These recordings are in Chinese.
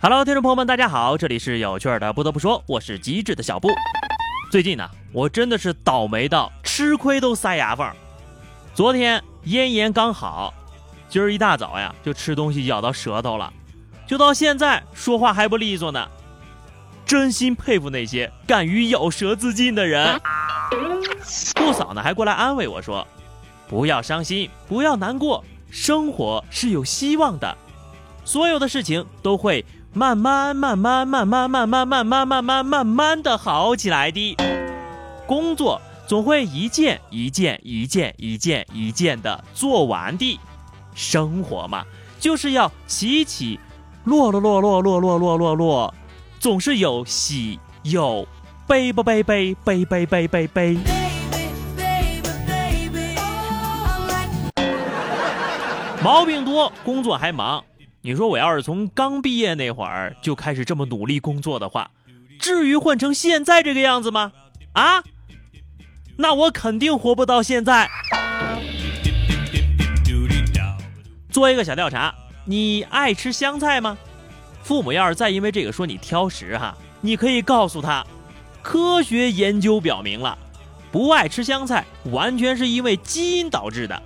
Hello，听众朋友们，大家好，这里是有趣的。不得不说，我是机智的小布。最近呢，我真的是倒霉到吃亏都塞牙缝。昨天咽炎刚好，今儿一大早呀，就吃东西咬到舌头了，就到现在说话还不利索呢。真心佩服那些敢于咬舌自尽的人。顾嫂呢还过来安慰我说：“不要伤心，不要难过，生活是有希望的，所有的事情都会慢慢、慢慢、慢慢、慢慢、慢慢、慢慢、慢慢的好起来的。工作。”总会一件一件一件一件一件的做完的，生活嘛，就是要起起落落落落落落落落落，总是有喜有悲不悲悲悲悲悲悲悲。毛病多，工作还忙。你说我要是从刚毕业那会儿就开始这么努力工作的话，至于混成现在这个样子吗？啊？那我肯定活不到现在。做一个小调查，你爱吃香菜吗？父母要是再因为这个说你挑食哈，你可以告诉他，科学研究表明了，不爱吃香菜完全是因为基因导致的。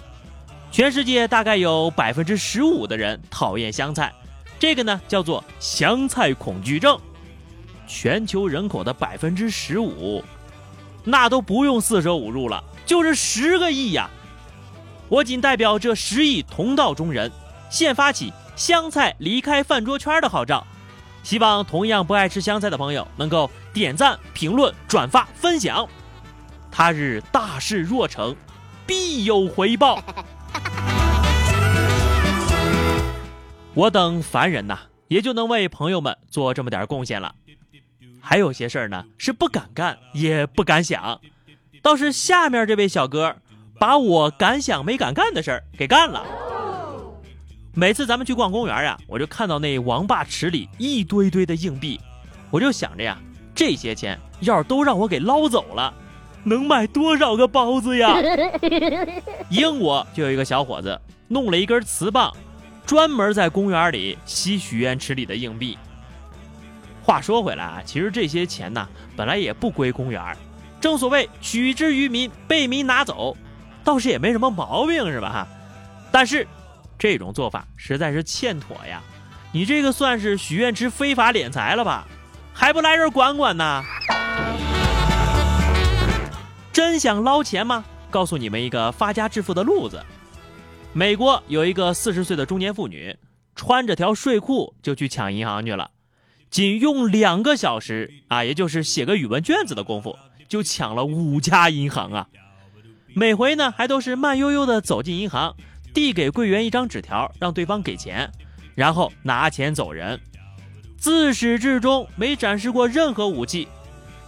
全世界大概有百分之十五的人讨厌香菜，这个呢叫做香菜恐惧症。全球人口的百分之十五。那都不用四舍五入了，就是十个亿呀！我仅代表这十亿同道中人，现发起香菜离开饭桌圈的号召，希望同样不爱吃香菜的朋友能够点赞、评论、转发、分享。他日大事若成，必有回报。我等凡人呐，也就能为朋友们做这么点贡献了。还有些事儿呢，是不敢干，也不敢想。倒是下面这位小哥，把我敢想没敢干的事儿给干了。每次咱们去逛公园呀，我就看到那王八池里一堆堆的硬币，我就想着呀，这些钱要是都让我给捞走了，能买多少个包子呀？英国就有一个小伙子弄了一根磁棒，专门在公园里吸许愿池里的硬币。话说回来啊，其实这些钱呢，本来也不归公园正所谓取之于民，被民拿走，倒是也没什么毛病，是吧？哈。但是这种做法实在是欠妥呀！你这个算是许愿池非法敛财了吧？还不来人管管呢？真想捞钱吗？告诉你们一个发家致富的路子。美国有一个四十岁的中年妇女，穿着条睡裤就去抢银行去了。仅用两个小时啊，也就是写个语文卷子的功夫，就抢了五家银行啊！每回呢，还都是慢悠悠的走进银行，递给柜员一张纸条，让对方给钱，然后拿钱走人。自始至终没展示过任何武器。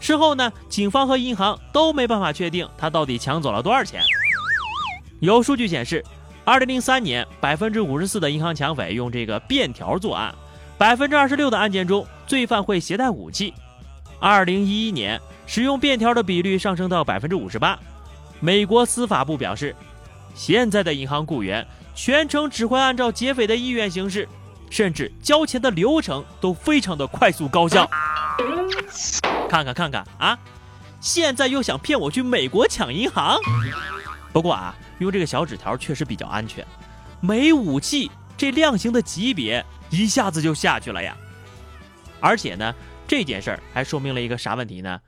事后呢，警方和银行都没办法确定他到底抢走了多少钱。有数据显示，二零零三年，百分之五十四的银行抢匪用这个便条作案。百分之二十六的案件中，罪犯会携带武器。二零一一年，使用便条的比率上升到百分之五十八。美国司法部表示，现在的银行雇员全程只会按照劫匪的意愿行事，甚至交钱的流程都非常的快速高效。看看看看啊，现在又想骗我去美国抢银行？不过啊，用这个小纸条确实比较安全，没武器，这量刑的级别。一下子就下去了呀！而且呢，这件事儿还说明了一个啥问题呢？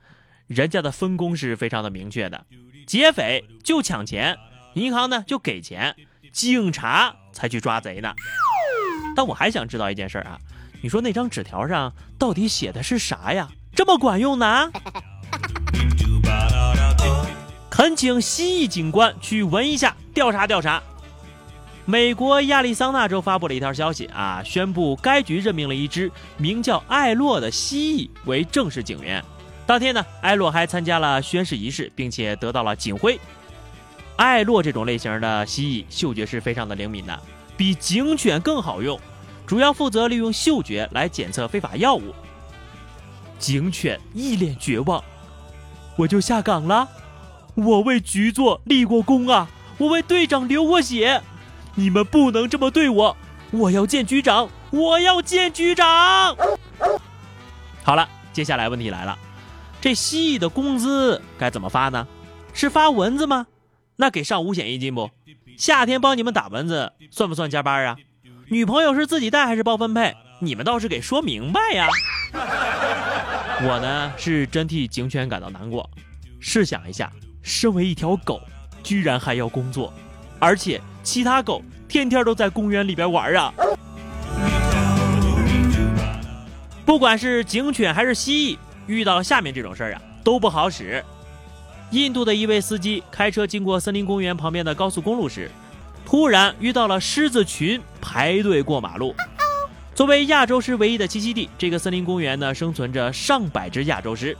人家的分工是非常的明确的，劫匪就抢钱，银行呢就给钱，警察才去抓贼呢。但我还想知道一件事啊，你说那张纸条上到底写的是啥呀？这么管用呢？恳请蜥蜴警官去闻一下，调查调查。美国亚利桑那州发布了一条消息啊，宣布该局任命了一只名叫艾洛的蜥蜴为正式警员。当天呢，艾洛还参加了宣誓仪式，并且得到了警徽。艾洛这种类型的蜥蜴嗅觉是非常的灵敏的，比警犬更好用，主要负责利用嗅觉来检测非法药物。警犬一脸绝望，我就下岗了。我为局座立过功啊，我为队长流过血，你们不能这么对我！我要见局长，我要见局长。好了，接下来问题来了，这蜥蜴的工资该怎么发呢？是发蚊子吗？那给上五险一金不？夏天帮你们打蚊子算不算加班啊？女朋友是自己带还是包分配？你们倒是给说明白呀！我呢是真替警犬感到难过。试想一下，身为一条狗，居然还要工作，而且其他狗天天都在公园里边玩啊！不管是警犬还是蜥蜴，遇到下面这种事儿啊，都不好使。印度的一位司机开车经过森林公园旁边的高速公路时，突然遇到了狮子群排队过马路。作为亚洲狮唯一的栖息地，这个森林公园呢，生存着上百只亚洲狮。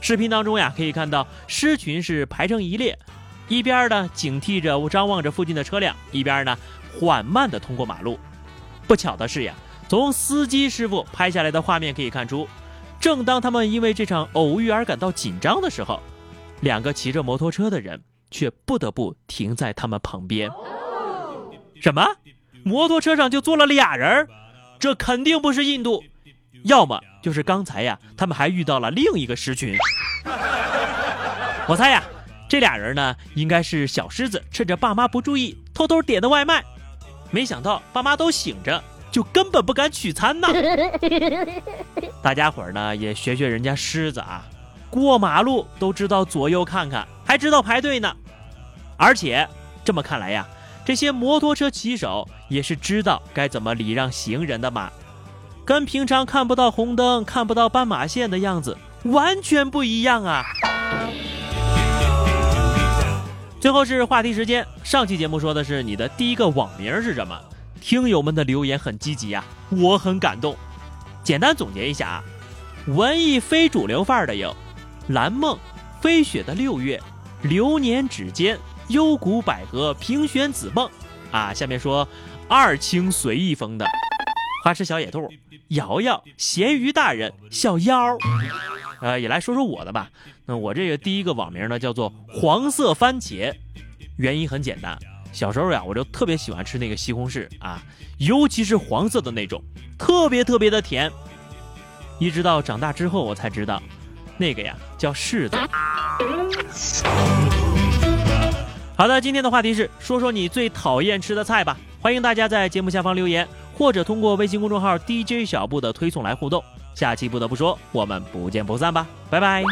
视频当中呀，可以看到狮群是排成一列，一边呢警惕着张望着附近的车辆，一边呢缓慢地通过马路。不巧的是呀，从司机师傅拍下来的画面可以看出，正当他们因为这场偶遇而感到紧张的时候。两个骑着摩托车的人却不得不停在他们旁边。什么？摩托车上就坐了俩人？这肯定不是印度，要么就是刚才呀，他们还遇到了另一个狮群。我猜呀，这俩人呢，应该是小狮子趁着爸妈不注意偷偷点的外卖，没想到爸妈都醒着，就根本不敢取餐呢。大家伙儿呢，也学学人家狮子啊。过马路都知道左右看看，还知道排队呢。而且这么看来呀，这些摩托车骑手也是知道该怎么礼让行人的嘛，跟平常看不到红灯、看不到斑马线的样子完全不一样啊。最后是话题时间，上期节目说的是你的第一个网名是什么？听友们的留言很积极呀，我很感动。简单总结一下啊，文艺非主流范儿的有。蓝梦，飞雪的六月，流年指尖，幽谷百合，平旋紫梦，啊，下面说二清随意风的花痴小野兔，瑶瑶，咸鱼大人，小妖，呃，也来说说我的吧。那我这个第一个网名呢，叫做黄色番茄，原因很简单，小时候呀，我就特别喜欢吃那个西红柿啊，尤其是黄色的那种，特别特别的甜。一直到长大之后，我才知道。那个呀，叫柿子。好的，今天的话题是说说你最讨厌吃的菜吧。欢迎大家在节目下方留言，或者通过微信公众号 DJ 小布的推送来互动。下期不得不说，我们不见不散吧，拜拜。